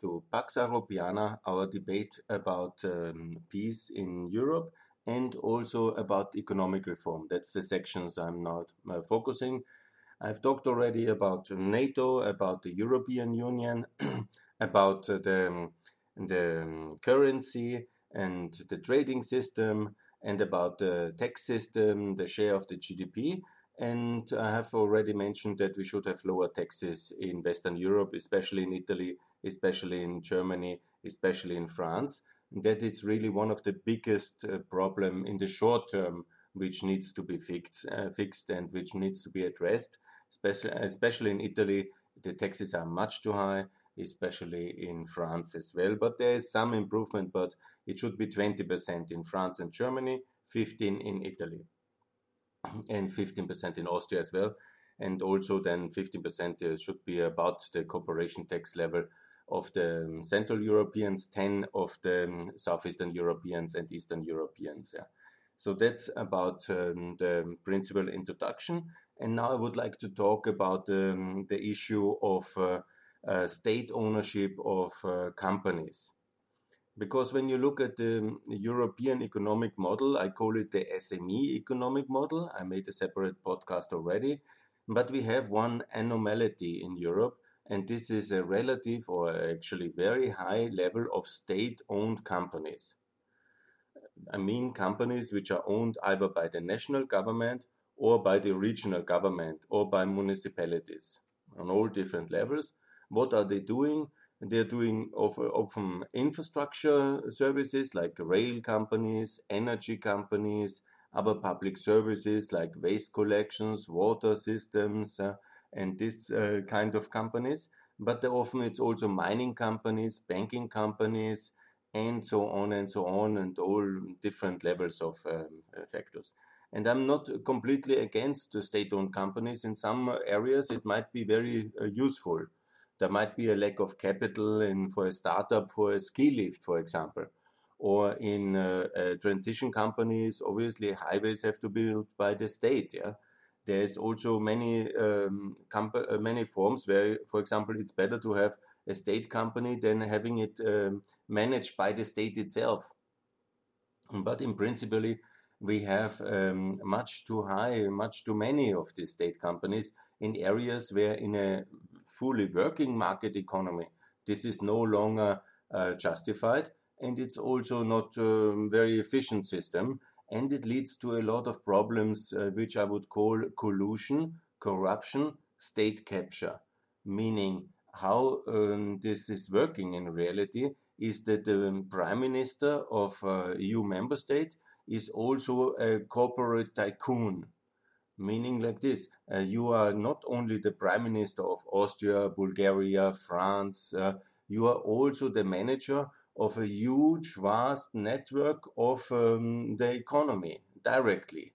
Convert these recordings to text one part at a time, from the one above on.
to Pax Europiana, our debate about um, peace in Europe and also about economic reform. That's the sections I'm now uh, focusing. I've talked already about NATO, about the European Union, about uh, the, the um, currency and the trading system, and about the tax system, the share of the GDP. And I have already mentioned that we should have lower taxes in Western Europe, especially in Italy, especially in Germany, especially in France. That is really one of the biggest uh, problem in the short term, which needs to be fixed, uh, fixed and which needs to be addressed. Especially, especially in Italy, the taxes are much too high, especially in France as well. But there is some improvement, but it should be 20% in France and Germany, 15 in Italy and 15% in Austria as well. And also then 15% uh, should be about the corporation tax level of the um, Central Europeans, 10 of the um, Southeastern Europeans and Eastern Europeans. Yeah. So that's about um, the principal introduction. And now I would like to talk about um, the issue of uh, uh, state ownership of uh, companies. Because when you look at the European economic model, I call it the SME economic model. I made a separate podcast already. But we have one anomaly in Europe, and this is a relative or actually very high level of state owned companies. I mean, companies which are owned either by the national government or by the regional government or by municipalities on all different levels. What are they doing? They're doing often infrastructure services like rail companies, energy companies, other public services like waste collections, water systems, uh, and this uh, kind of companies. But often it's also mining companies, banking companies, and so on and so on, and all different levels of um, factors. And I'm not completely against the state owned companies. In some areas, it might be very uh, useful there might be a lack of capital in for a startup for a ski lift, for example. Or in uh, uh, transition companies, obviously highways have to be built by the state. Yeah, there's also many um, uh, many forms where, for example, it's better to have a state company than having it um, managed by the state itself. But in principle, we have um, much too high, much too many of these state companies in areas where, in a fully working market economy, this is no longer uh, justified and it's also not a um, very efficient system and it leads to a lot of problems uh, which I would call collusion, corruption, state capture, meaning how um, this is working in reality is that the prime minister of a EU member state is also a corporate tycoon. Meaning like this uh, you are not only the prime minister of Austria, Bulgaria, France, uh, you are also the manager of a huge, vast network of um, the economy directly,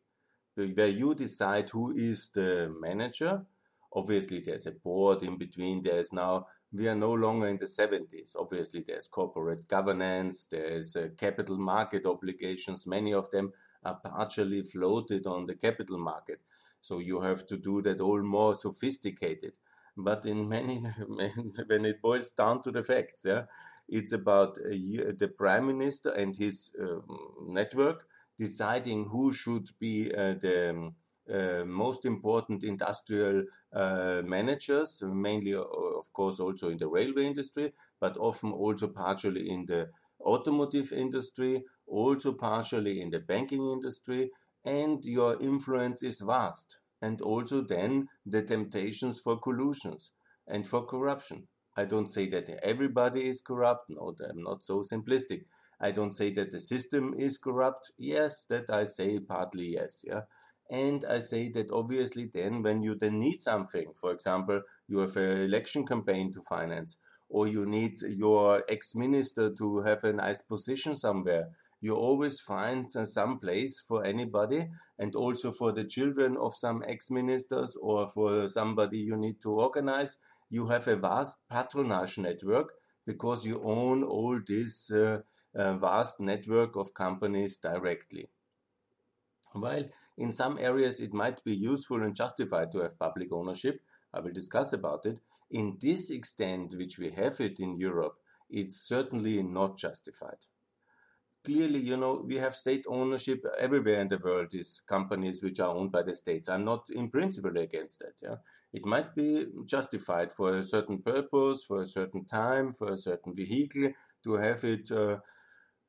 where you decide who is the manager. Obviously, there's a board in between. There's now we are no longer in the 70s. Obviously, there's corporate governance, there's uh, capital market obligations. Many of them are partially floated on the capital market. So you have to do that all more sophisticated. But in many, when it boils down to the facts, yeah, it's about the prime minister and his uh, network deciding who should be uh, the um, uh, most important industrial uh, managers, mainly, uh, of course, also in the railway industry, but often also partially in the automotive industry, also partially in the banking industry, and your influence is vast. And also then the temptations for collusions and for corruption. I don't say that everybody is corrupt. No, I'm not so simplistic. I don't say that the system is corrupt. Yes, that I say partly yes. Yeah. And I say that obviously then when you then need something, for example, you have an election campaign to finance, or you need your ex-minister to have a nice position somewhere, you always find some place for anybody and also for the children of some ex-ministers or for somebody you need to organize. You have a vast patronage network because you own all this uh, uh, vast network of companies directly. While in some areas it might be useful and justified to have public ownership, I will discuss about it. In this extent, which we have it in Europe, it's certainly not justified. Clearly, you know, we have state ownership everywhere in the world, these companies which are owned by the states. I'm not in principle against that. Yeah? It might be justified for a certain purpose, for a certain time, for a certain vehicle to have it. Uh,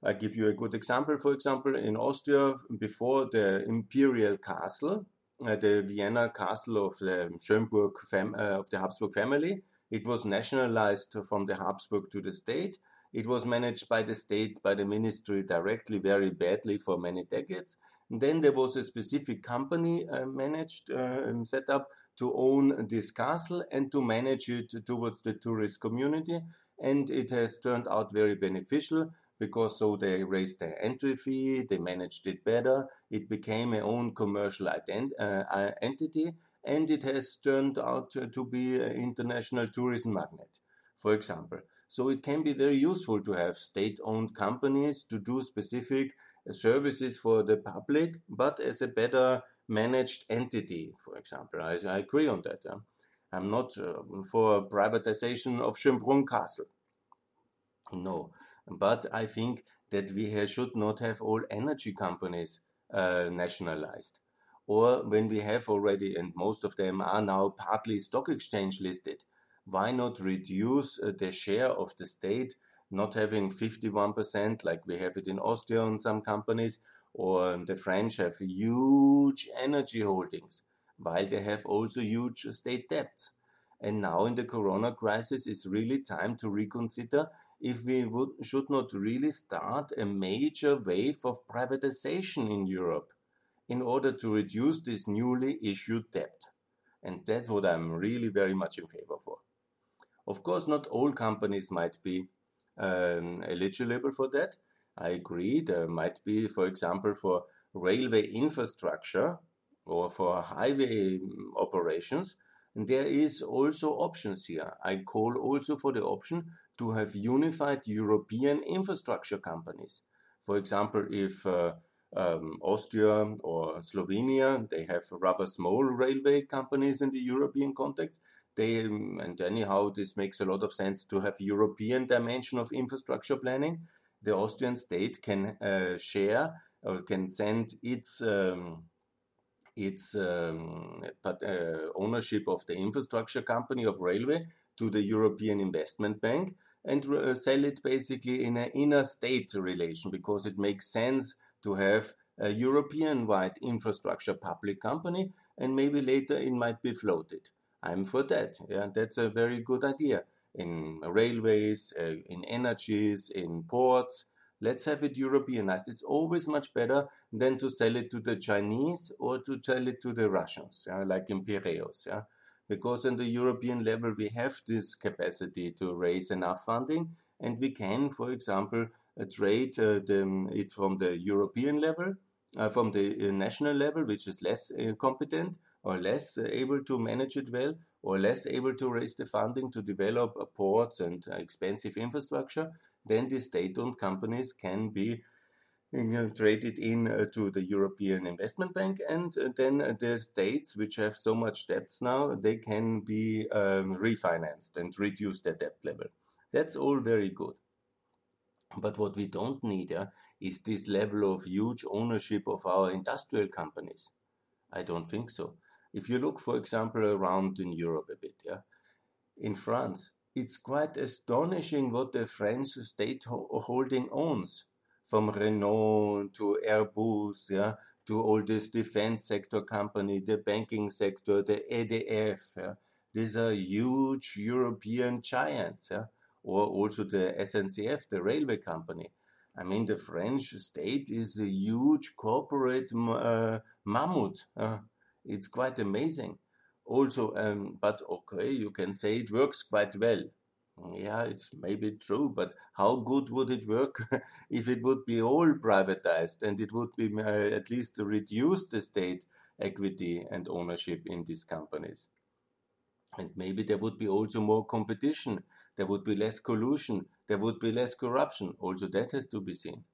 I give you a good example. For example, in Austria, before the imperial castle, uh, the Vienna castle of the Schönbrunn uh, of the Habsburg family, it was nationalized from the Habsburg to the state. It was managed by the state, by the ministry directly, very badly for many decades. Then there was a specific company uh, managed, uh, set up to own this castle and to manage it towards the tourist community. And it has turned out very beneficial because so they raised their entry fee, they managed it better, it became a own commercial ident- uh, entity, and it has turned out to be an international tourism magnet, for example. So it can be very useful to have state-owned companies to do specific uh, services for the public, but as a better managed entity, for example. I, I agree on that. Yeah? I'm not uh, for privatization of Schönbrunn Castle. No, but I think that we should not have all energy companies uh, nationalized. Or when we have already, and most of them are now partly stock exchange listed, why not reduce uh, the share of the state not having 51% like we have it in Austria on some companies, or the French have huge energy holdings, while they have also huge state debts. And now in the corona crisis, it's really time to reconsider if we would, should not really start a major wave of privatization in Europe in order to reduce this newly issued debt. And that's what I'm really very much in favor for. Of course, not all companies might be um, eligible for that. I agree. There might be, for example, for railway infrastructure or for highway um, operations. And there is also options here. I call also for the option to have unified European infrastructure companies. For example, if uh, um, Austria or Slovenia, they have rather small railway companies in the European context. They, and anyhow, this makes a lot of sense to have European dimension of infrastructure planning. The Austrian state can uh, share or can send its um, its um, but, uh, ownership of the infrastructure company of railway to the European Investment Bank and uh, sell it basically in an inner state relation because it makes sense to have a European wide infrastructure public company and maybe later it might be floated. I'm for that. Yeah, that's a very good idea. In railways, uh, in energies, in ports, let's have it Europeanized. It's always much better than to sell it to the Chinese or to sell it to the Russians, yeah, like in Piraeus. Yeah because on the European level we have this capacity to raise enough funding and we can, for example, uh, trade uh, the, it from the European level, uh, from the uh, national level, which is less uh, competent or less uh, able to manage it well or less able to raise the funding to develop ports and expensive infrastructure, then the state-owned companies can be traded in uh, to the European Investment Bank, and uh, then the states which have so much debts now, they can be um, refinanced and reduce their debt level. That's all very good. But what we don't need uh, is this level of huge ownership of our industrial companies. I don't think so. If you look, for example, around in Europe a bit, yeah, in France, it's quite astonishing what the French state ho- holding owns from Renault to Airbus, yeah, to all this defense sector company, the banking sector, the EDF. Yeah. These are huge European giants, yeah, or also the SNCF, the railway company. I mean, the French state is a huge corporate uh, mammoth. Uh, it's quite amazing. Also, um, but okay, you can say it works quite well. Yeah, it's maybe true, but how good would it work if it would be all privatized and it would be uh, at least reduce the state equity and ownership in these companies? And maybe there would be also more competition, there would be less collusion, there would be less corruption. Also, that has to be seen.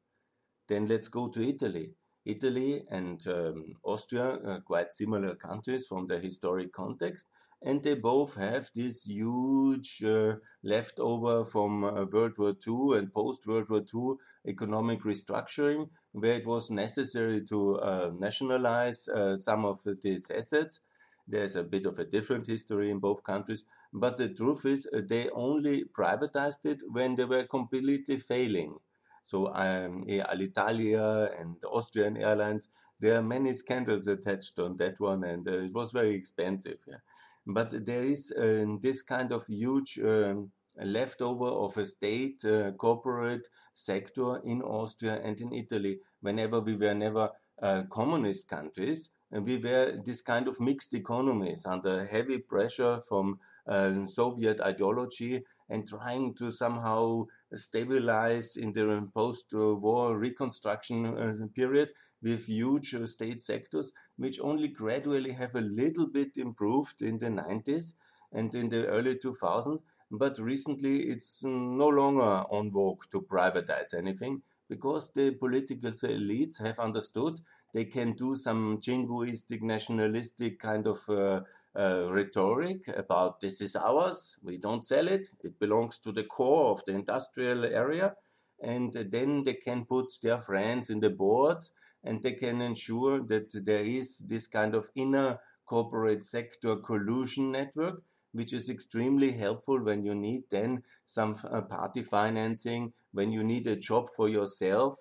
Then let's go to Italy. Italy and um, Austria are quite similar countries from the historic context and they both have this huge uh, leftover from uh, World War II and post World War II economic restructuring, where it was necessary to uh, nationalize uh, some of these assets. There's a bit of a different history in both countries, but the truth is uh, they only privatized it when they were completely failing. So um, Alitalia and Austrian Airlines, there are many scandals attached on that one, and uh, it was very expensive. Yeah. But there is uh, this kind of huge um, leftover of a state uh, corporate sector in Austria and in Italy. Whenever we were never uh, communist countries, and we were this kind of mixed economies under heavy pressure from uh, Soviet ideology and trying to somehow stabilize in the post-war reconstruction uh, period with huge uh, state sectors, which only gradually have a little bit improved in the 90s and in the early 2000s. But recently, it's no longer on vogue to privatize anything because the political elites have understood they can do some jingoistic, nationalistic kind of uh, uh, rhetoric about this is ours, we don't sell it, it belongs to the core of the industrial area. And then they can put their friends in the boards and they can ensure that there is this kind of inner corporate sector collusion network, which is extremely helpful when you need then some uh, party financing, when you need a job for yourself.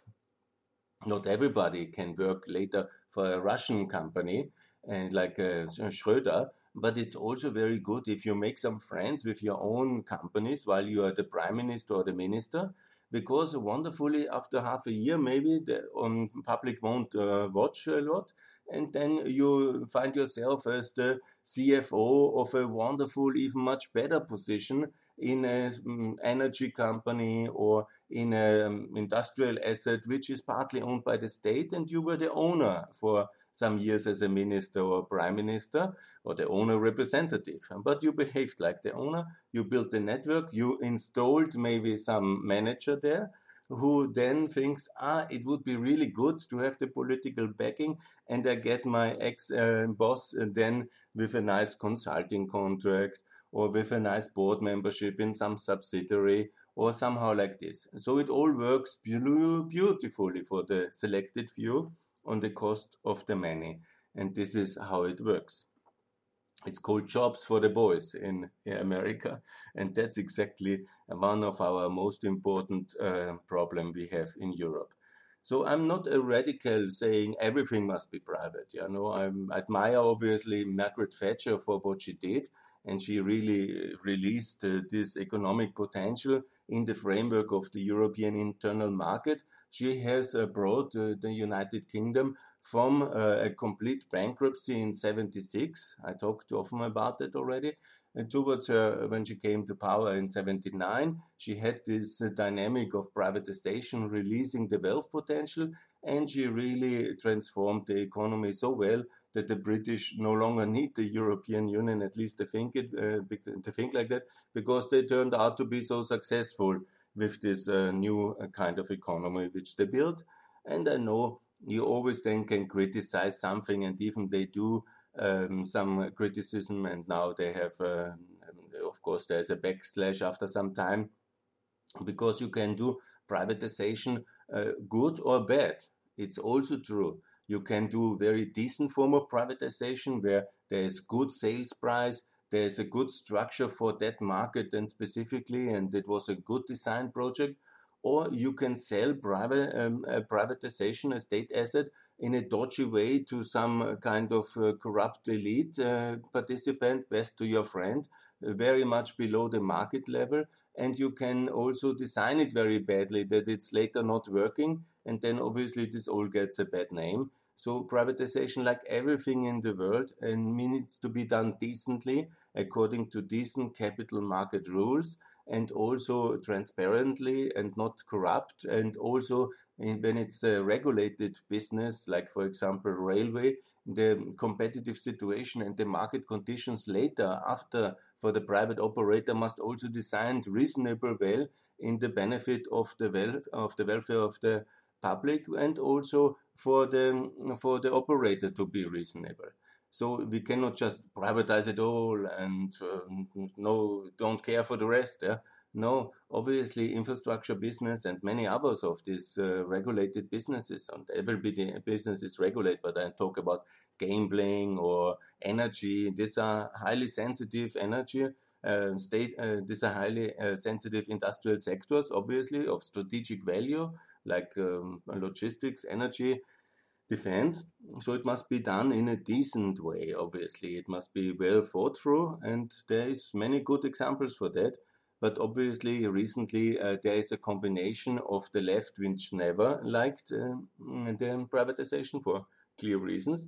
Not everybody can work later for a Russian company and like uh, Schröder, but it's also very good if you make some friends with your own companies while you are the prime minister or the minister because wonderfully after half a year maybe the on public won't uh, watch a lot and then you find yourself as the cfo of a wonderful even much better position in an um, energy company or in an um, industrial asset which is partly owned by the state and you were the owner for some years as a minister or prime minister or the owner representative. But you behaved like the owner, you built the network, you installed maybe some manager there who then thinks, ah, it would be really good to have the political backing, and I get my ex uh, boss uh, then with a nice consulting contract or with a nice board membership in some subsidiary or somehow like this. So it all works beautifully for the selected few on the cost of the many. And this is how it works. It's called jobs for the boys in America, and that's exactly one of our most important uh, problem we have in Europe. So I'm not a radical saying everything must be private. You know, I admire obviously Margaret Thatcher for what she did, and she really released uh, this economic potential in the framework of the European internal market she has uh, brought uh, the United Kingdom from uh, a complete bankruptcy in 76. I talked often about that already. And towards her, when she came to power in 79, she had this dynamic of privatization, releasing the wealth potential, and she really transformed the economy so well that the British no longer need the European Union, at least they think it, uh, they think like that, because they turned out to be so successful with this uh, new uh, kind of economy which they built. And I know you always then can criticize something, and even they do um, some criticism, and now they have, uh, of course, there's a backslash after some time because you can do privatization uh, good or bad. It's also true. You can do very decent form of privatization where there is good sales price, there's a good structure for that market and specifically, and it was a good design project. Or you can sell private um, a privatization, a state asset, in a dodgy way to some kind of uh, corrupt elite uh, participant, best to your friend, very much below the market level. And you can also design it very badly that it's later not working. And then obviously this all gets a bad name. So privatization, like everything in the world, and needs to be done decently according to decent capital market rules and also transparently and not corrupt and also eh, when it's a regulated business like for example railway the competitive situation and the market conditions later after for the private operator must also design reasonable well in the benefit of the of the welfare of the public and also for the for the operator to be reasonable So we cannot just privatize it all and uh, no, don't care for the rest. Yeah? No, obviously, infrastructure business and many others of these uh, regulated businesses, and every business is regulated, but I talk about gambling or energy. These are highly sensitive energy. Uh, state, these are highly uh, sensitive industrial sectors, obviously, of strategic value, like um, logistics, energy, defense. So it must be done in a decent way, obviously. It must be well thought through, and there is many good examples for that. But obviously, recently uh, there is a combination of the left, which never liked uh, the privatization for clear reasons,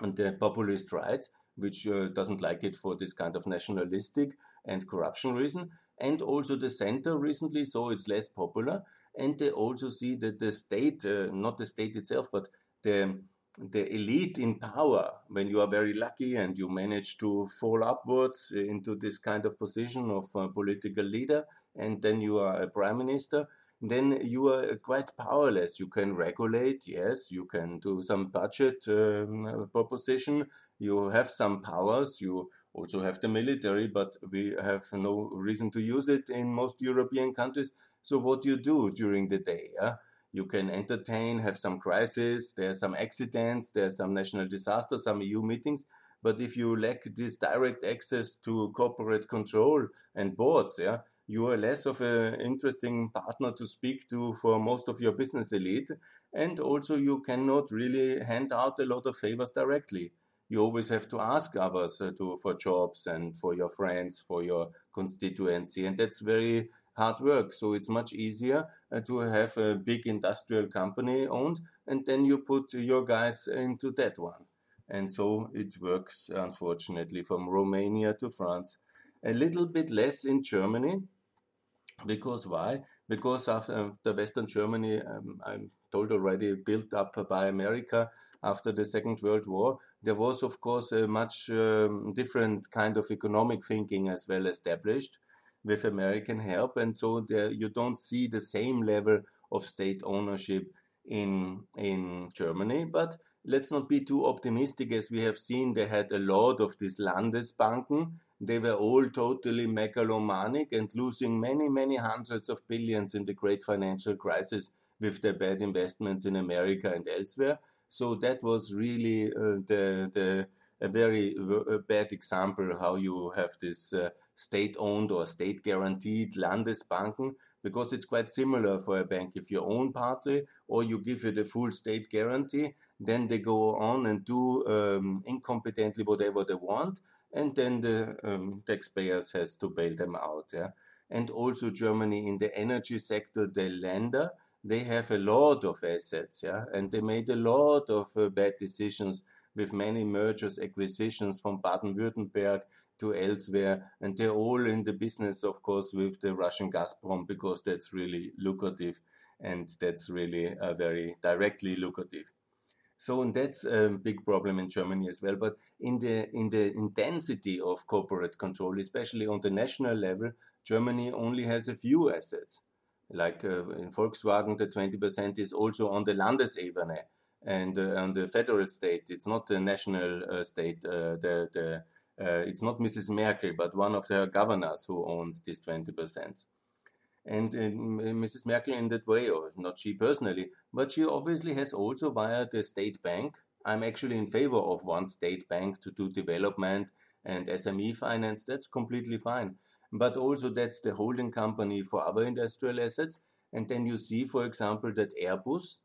and the populist right, which uh, doesn't like it for this kind of nationalistic and corruption reason. And also the center recently, so it's less popular. And they also see that the state, uh, not the state itself, but the the elite in power, when you are very lucky and you manage to fall upwards into this kind of position of political leader, and then you are a prime minister, then you are quite powerless. You can regulate, yes, you can do some budget um, proposition, you have some powers, you also have the military, but we have no reason to use it in most European countries. So, what you do during the day? You can entertain, have some crisis, there are some accidents, there are some national disasters, some EU meetings. But if you lack this direct access to corporate control and boards, yeah, you are less of an interesting partner to speak to for most of your business elite. And also, you cannot really hand out a lot of favors directly. You always have to ask others uh, to, for jobs and for your friends, for your constituency. And that's very hard work. So it's much easier uh, to have a big industrial company owned, and then you put your guys into that one. And so it works, unfortunately, from Romania to France. A little bit less in Germany. Because why? Because after the Western Germany, um, I'm told already, built up by America after the Second World War, there was, of course, a much um, different kind of economic thinking as well established with American help, and so there, you don't see the same level of state ownership in in Germany. But let's not be too optimistic, as we have seen. They had a lot of these Landesbanken. They were all totally megalomaniac and losing many, many hundreds of billions in the great financial crisis with their bad investments in America and elsewhere. So that was really uh, the the a very uh, bad example how you have this uh, state-owned or state-guaranteed Landesbanken because it's quite similar for a bank. If you own partly or you give it a full state guarantee, then they go on and do um, incompetently whatever they want, and then the um, taxpayers has to bail them out. Yeah? And also Germany in the energy sector, the Länder, they have a lot of assets, yeah, and they made a lot of uh, bad decisions with many mergers, acquisitions from Baden-Württemberg to elsewhere, and they're all in the business, of course, with the Russian Gazprom because that's really lucrative, and that's really uh, very directly lucrative. So and that's a big problem in Germany as well. But in the in the intensity of corporate control, especially on the national level, Germany only has a few assets. Like uh, in Volkswagen, the 20% is also on the Landesebene and uh, on the federal state. It's not the national uh, state. Uh, the the uh, it's not Mrs. Merkel, but one of the governors who owns this 20%. And Mrs. Merkel, in that way, or not she personally, but she obviously has also via the state bank. I'm actually in favor of one state bank to do development and SME finance. That's completely fine. But also, that's the holding company for other industrial assets. And then you see, for example, that Airbus,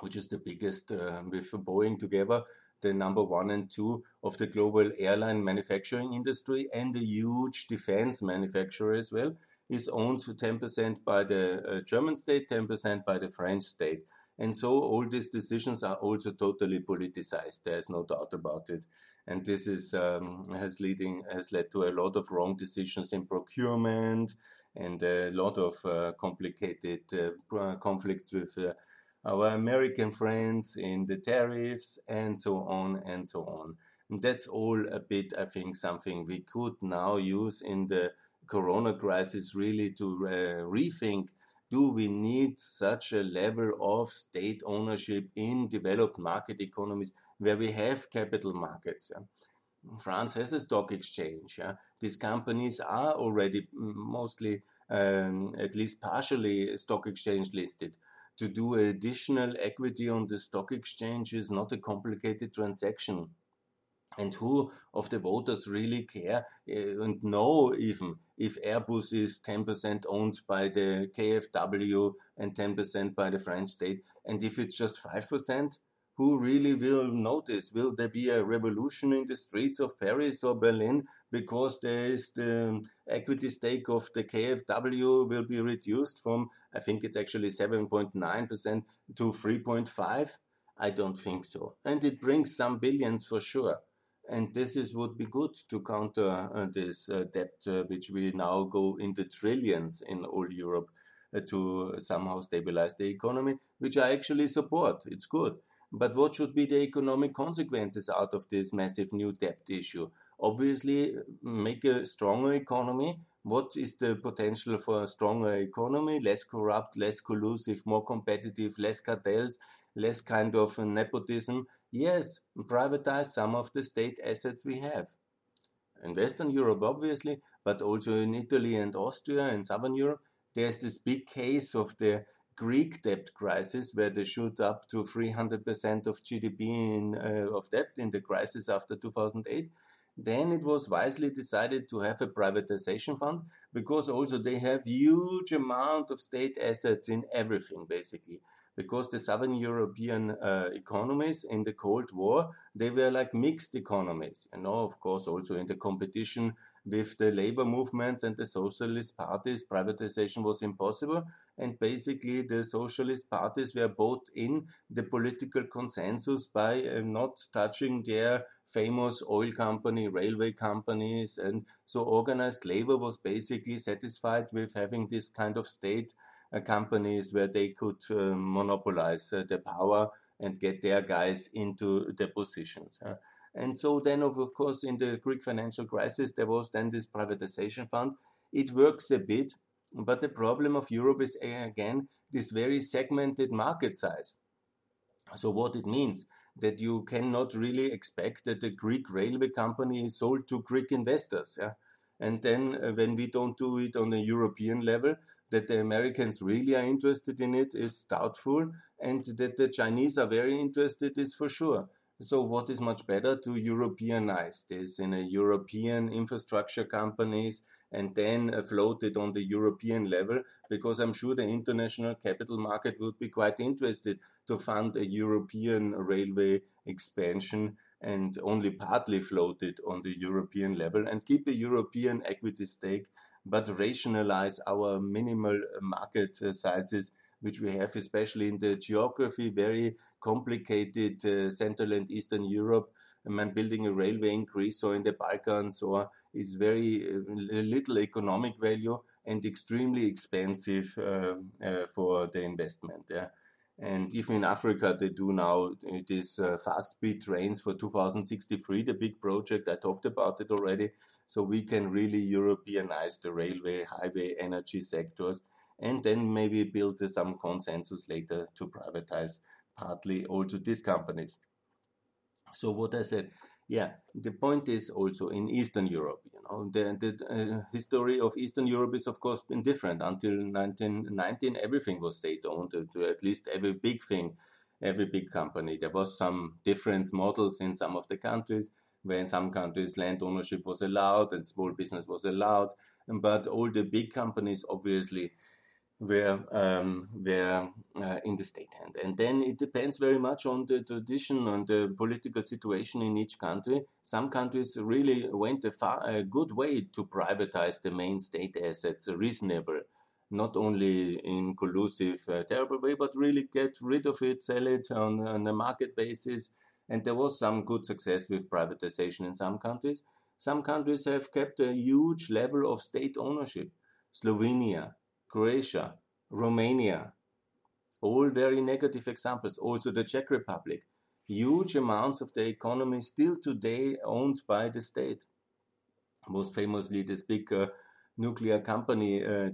which is the biggest uh, with Boeing together, the number one and two of the global airline manufacturing industry and a huge defense manufacturer as well, is owned 10% by the uh, German state, 10% by the French state. And so all these decisions are also totally politicized. There is no doubt about it. And this is um, has leading has led to a lot of wrong decisions in procurement and a lot of uh, complicated uh, conflicts with uh, our American friends in the tariffs and so on and so on. And that's all a bit, I think, something we could now use in the corona crisis really to uh, rethink do we need such a level of state ownership in developed market economies where we have capital markets. Yeah? France has a stock exchange. Yeah? These companies are already mostly, um, at least partially, stock exchange listed. To do additional equity on the stock exchange is not a complicated transaction. And who of the voters really care uh, and know even if Airbus is 10% owned by the KfW and 10% by the French state? And if it's just 5%, who really will notice? Will there be a revolution in the streets of Paris or Berlin because there is the equity stake of the KfW will be reduced from, I think it's actually 7.9% to 3.5? I don't think so. And it brings some billions for sure. And this is would be good to counter uh, this uh, debt, uh, which we now go into trillions in all Europe uh, to somehow stabilize the economy, which I actually support. It's good. But what should be the economic consequences out of this massive new debt issue? Obviously, make a stronger economy. What is the potential for a stronger economy? Less corrupt, less collusive, more competitive, less cartels, less kind of nepotism. Yes, privatize some of the state assets we have. In Western Europe, obviously, but also in Italy and Austria and Southern Europe, there's this big case of the Greek debt crisis, where they shoot up to 300% of GDP in, uh, of debt in the crisis after 2008, then it was wisely decided to have a privatization fund because also they have huge amount of state assets in everything basically because the southern European uh, economies in the Cold War, they were like mixed economies. You know, of course, also in the competition with the labor movements and the socialist parties, privatization was impossible. And basically, the socialist parties were bought in the political consensus by uh, not touching their famous oil company, railway companies. And so organized labor was basically satisfied with having this kind of state uh, companies where they could uh, monopolize uh, the power and get their guys into the positions. And so then, of course, in the Greek financial crisis, there was then this privatization fund. It works a bit, but the problem of Europe is again this very segmented market size. So what it means that you cannot really expect that the Greek railway company is sold to Greek investors. Yeah? And then uh, when we don't do it on a European level, that the Americans really are interested in it is doubtful, and that the Chinese are very interested is for sure. So, what is much better to Europeanize this in a European infrastructure companies and then float it on the European level? Because I'm sure the international capital market would be quite interested to fund a European railway expansion and only partly float it on the European level and keep a European equity stake but rationalize our minimal market uh, sizes, which we have, especially in the geography, very complicated uh, Central and Eastern Europe. And mean, building a railway in Greece or in the Balkans or is very uh, little economic value and extremely expensive uh, uh, for the investment. Yeah. And even in Africa, they do now these uh, fast speed trains for 2063, the big project. I talked about it already. So we can really Europeanize the railway, highway, energy sectors, and then maybe build some consensus later to privatize partly also these companies. So what I said, yeah, the point is also in Eastern Europe, you know, the, the uh, history of Eastern Europe is of course been different. Until 1919, everything was state owned, uh, at least every big thing, every big company. There was some different models in some of the countries, where in some countries land ownership was allowed and small business was allowed. But all the big companies obviously were um, were uh, in the state hand. And then it depends very much on the tradition and the political situation in each country. Some countries really went a, far, a good way to privatize the main state assets, reasonable, not only in collusive, uh, terrible way, but really get rid of it, sell it on, on a market basis. And there was some good success with privatization in some countries. Some countries have kept a huge level of state ownership. Slovenia, Croatia, Romania, all very negative examples. Also the Czech Republic. Huge amounts of the economy still today owned by the state. Most famously, this big uh, nuclear company, uh,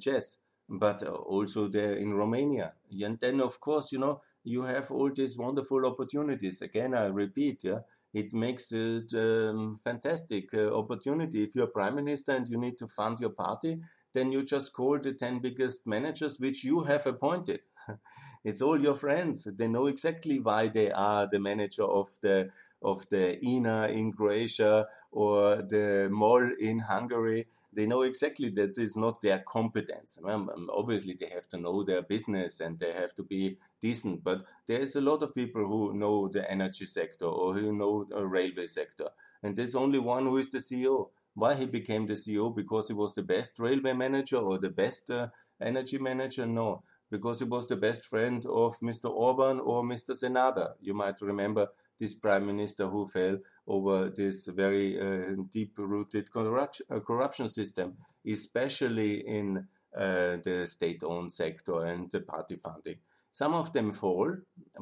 but uh, also there in Romania. And then, of course, you know, you have all these wonderful opportunities. Again, I repeat, yeah, it makes it um, fantastic uh, opportunity. If you're prime minister and you need to fund your party, then you just call the 10 biggest managers which you have appointed. it's all your friends. They know exactly why they are the manager of the of the INA in Croatia or the MOL in Hungary they know exactly that is not their competence. Um, obviously, they have to know their business and they have to be decent. But there's a lot of people who know the energy sector or who know the railway sector, and there's only one who is the CEO. Why he became the CEO? Because he was the best railway manager or the best uh, energy manager? No, because he was the best friend of Mr. Orban or Mr. Sanader. You might remember this prime minister who fell over this very uh, deep-rooted corruption, uh, corruption, system, especially in uh, the state-owned sector and the party funding. Some of them fall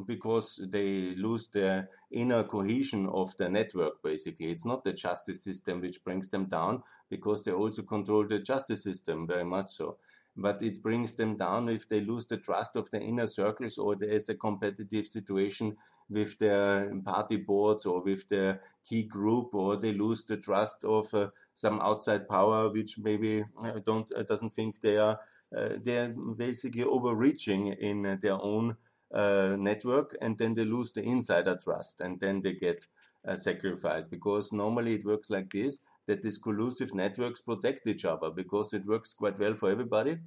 because they lose the inner cohesion of the network, basically. It's not the justice system which brings them down because they also control the justice system very much so but it brings them down if they lose the trust of the inner circles or there is a competitive situation with their party boards or with their key group or they lose the trust of uh, some outside power which maybe uh, don't uh, doesn't think they are they're basically overreaching in uh, their own uh, network and then they lose the insider trust and then they get sacrificed because normally it works like this that these collusive networks protect each other because it works quite well for everybody,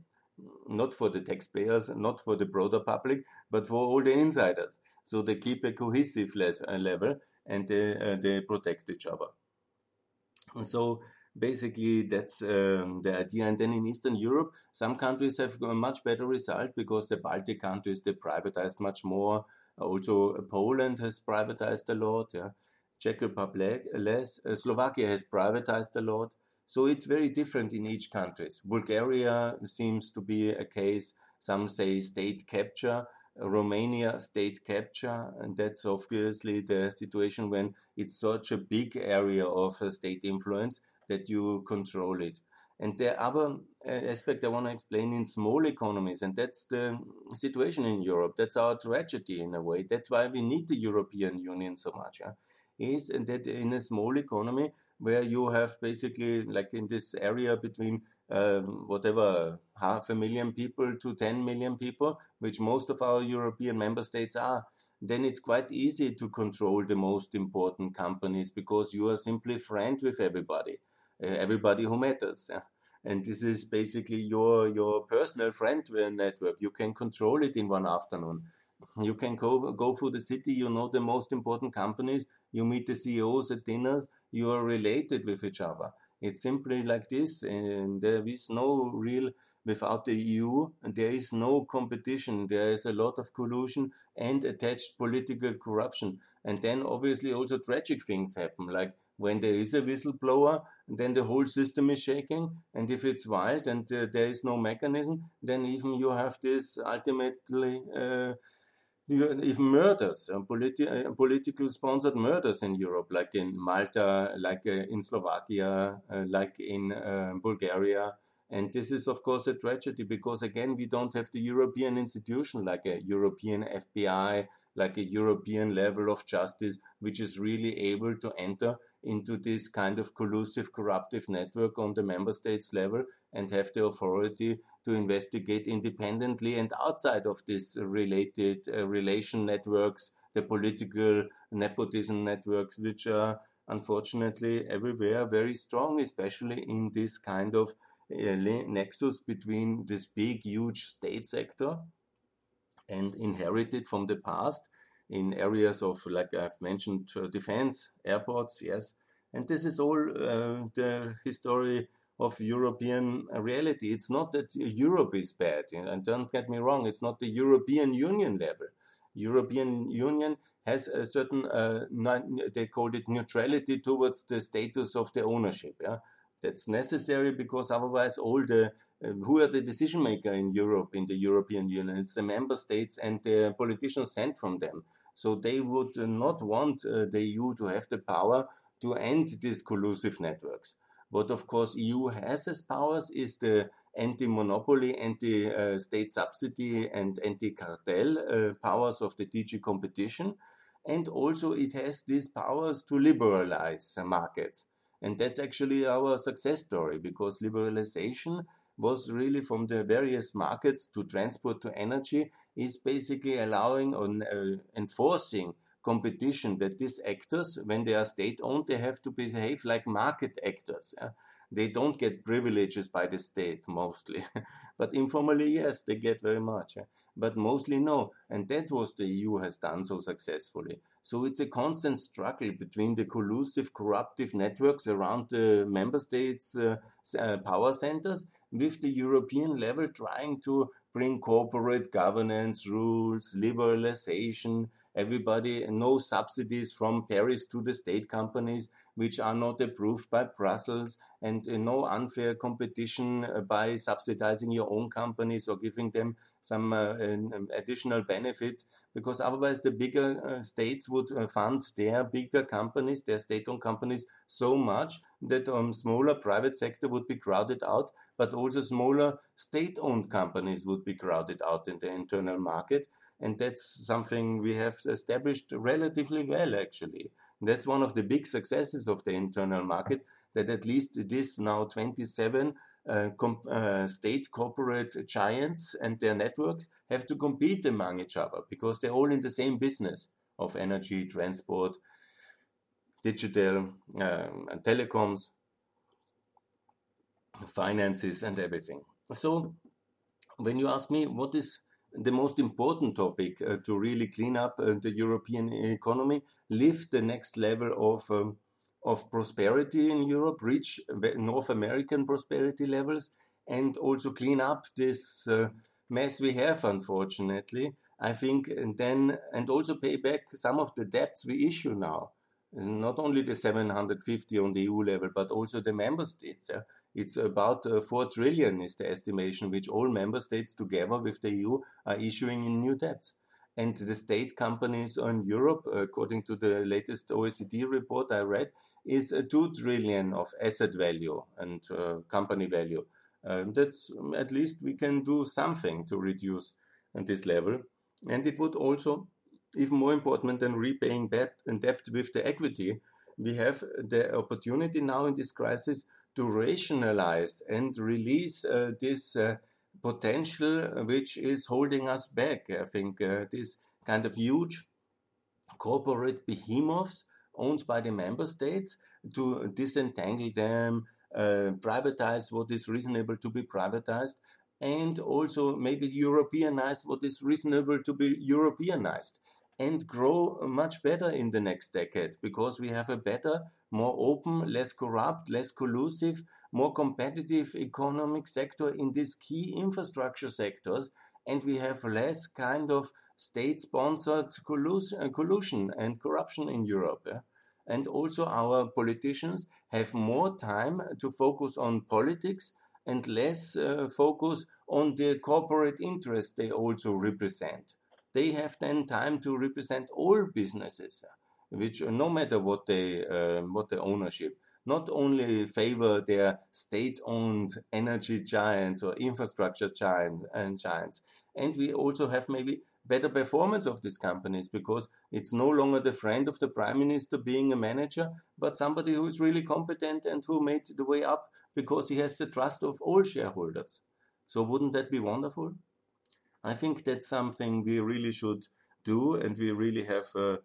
not for the taxpayers, not for the broader public, but for all the insiders. So they keep a cohesive uh, level and they, uh, they protect each other. So basically that's um, the idea. And then in Eastern Europe, some countries have a much better result because the Baltic countries they privatized much more. Also, Poland has privatized a lot. Yeah. Czech Republic less. Uh, Slovakia has privatized a lot. So it's very different in each country. Bulgaria seems to be a case, some say state capture, Romania state capture, and that's obviously the situation when it's such a big area of uh, state influence that you control it. And the other uh, aspect I want to explain in small economies, and that's the situation in Europe. That's our tragedy in a way. That's why we need the European Union so much. Yeah? is that in a small economy where you have basically like in this area between um, whatever half a million people to 10 million people, which most of our European member states are, then it's quite easy to control the most important companies because you are simply friend with everybody, everybody who matters. Yeah? And this is basically your your personal friend uh, network. You can control it in one afternoon. You can go go through the city. You know the most important companies you meet the CEOs at dinners, you are related with each other. It's simply like this, and there is no real without the EU, and there is no competition. There is a lot of collusion and attached political corruption. And then obviously also tragic things happen, like when there is a whistleblower, then the whole system is shaking. And if it's wild and uh, there is no mechanism, then even you have this ultimately uh, even murders, uh, politi uh, political sponsored murders in Europe, like in Malta, like uh, in Slovakia, uh, like in Bulgaria. And this is, of course, a tragedy because, again, we don't have the European institution like a European FBI, like a European level of justice, which is really able to enter into this kind of collusive, corruptive network on the member states level and have the authority to investigate independently and outside of these related uh, relation networks, the political nepotism networks, which are unfortunately everywhere very strong, especially in this kind of nexus between this big, huge state sector and inherited from the past in areas of, like I've mentioned, uh, defense, airports, yes. And this is all uh, the history of European reality. It's not that Europe is bad, and don't get me wrong, it's not the European Union level. European Union has a certain, uh, they called it neutrality towards the status of the ownership. Yeah? That's necessary because otherwise all the um, who are the decision maker in Europe, in the European Union? It's the member states and the politicians sent from them. So they would not want uh, the EU to have the power to end these collusive networks. What of course EU has as powers is the anti-monopoly, anti-state subsidy, and anti-cartel uh, powers of the DG competition. And also it has these powers to liberalize markets. And that's actually our success story because liberalization was really from the various markets to transport to energy is basically allowing on uh, enforcing competition that these actors when they are state owned they have to behave like market actors yeah? They don't get privileges by the state mostly. But informally yes they get very much yeah? but mostly no. And that was the eu has done so successfully. So it's a constant struggle between the collusive corruptive networks around the member states uh, uh, power centers with the european level trying to bring corporate governance rules liberalization everybody no subsidies from paris to the state companies which are not approved by Brussels, and uh, no unfair competition uh, by subsidizing your own companies or giving them some uh, additional benefits, because otherwise the bigger states would fund their bigger companies, their state-owned companies, so much that um, smaller private sector would be crowded out, but also smaller state-owned companies would be crowded out in the internal market. And that's something we have established relatively well, actually. That's one of the big successes of the internal market, that at least it is now 27 uh, uh, state corporate giants and their networks have to compete among each other because they're all in the same business of energy, transport, digital, um, and telecoms, finances, and everything. So, when you ask me what is the most important topic uh, to really clean up uh, the European economy, lift the next level of um, of prosperity in Europe, reach North American prosperity levels, and also clean up this uh, mess we have, unfortunately. I think, and then and also pay back some of the debts we issue now. Not only the 750 on the EU level, but also the member states. Yeah? It's about uh, 4 trillion is the estimation which all member states together with the EU are issuing in new debts. And the state companies in Europe, according to the latest OECD report I read, is uh, 2 trillion of asset value and uh, company value. Um, that's um, at least we can do something to reduce this level. And it would also, even more important than repaying debt and debt with the equity, we have the opportunity now in this crisis to rationalize and release uh, this uh, potential which is holding us back. I think uh, this kind of huge corporate behemoths owned by the member states to disentangle them, uh, privatize what is reasonable to be privatized, and also maybe Europeanize what is reasonable to be Europeanized and grow much better in the next decade because we have a better, more open, less corrupt, less collusive, more competitive economic sector in these key infrastructure sectors, and we have less kind of state sponsored uh, collusion and corruption in Europe. And also, our politicians have more time to focus on politics and less uh, focus on the corporate interests they also represent they have then time to represent all businesses, which no matter what they uh, what the ownership, not only favor their state-owned energy giants or infrastructure giant and giants, and we also have maybe better performance of these companies because it's no longer the friend of the prime minister being a manager, but somebody who is really competent and who made the way up because he has the trust of all shareholders. So wouldn't that be wonderful? I think that's something we really should do, and we really have a,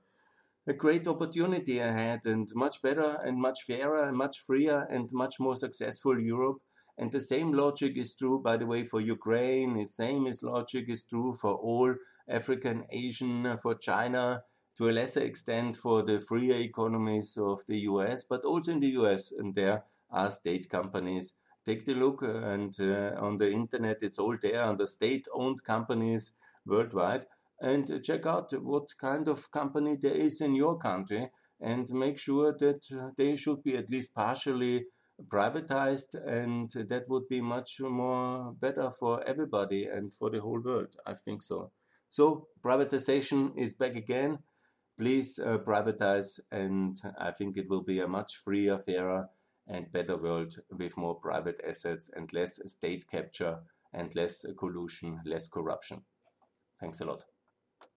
a great opportunity ahead, and much better, and much fairer, and much freer, and much more successful Europe. And the same logic is true, by the way, for Ukraine. The same is logic is true for all African, Asian, for China, to a lesser extent for the freer economies of the US, but also in the US, and there are state companies take the look and uh, on the internet it's all there on the state-owned companies worldwide. And check out what kind of company there is in your country and make sure that they should be at least partially privatized and that would be much more better for everybody and for the whole world i think so. So privatization is back again. Please uh, privatize and i think it will be a much freer fairer and better world with more private assets and less state capture and less collusion, less corruption. Thanks a lot.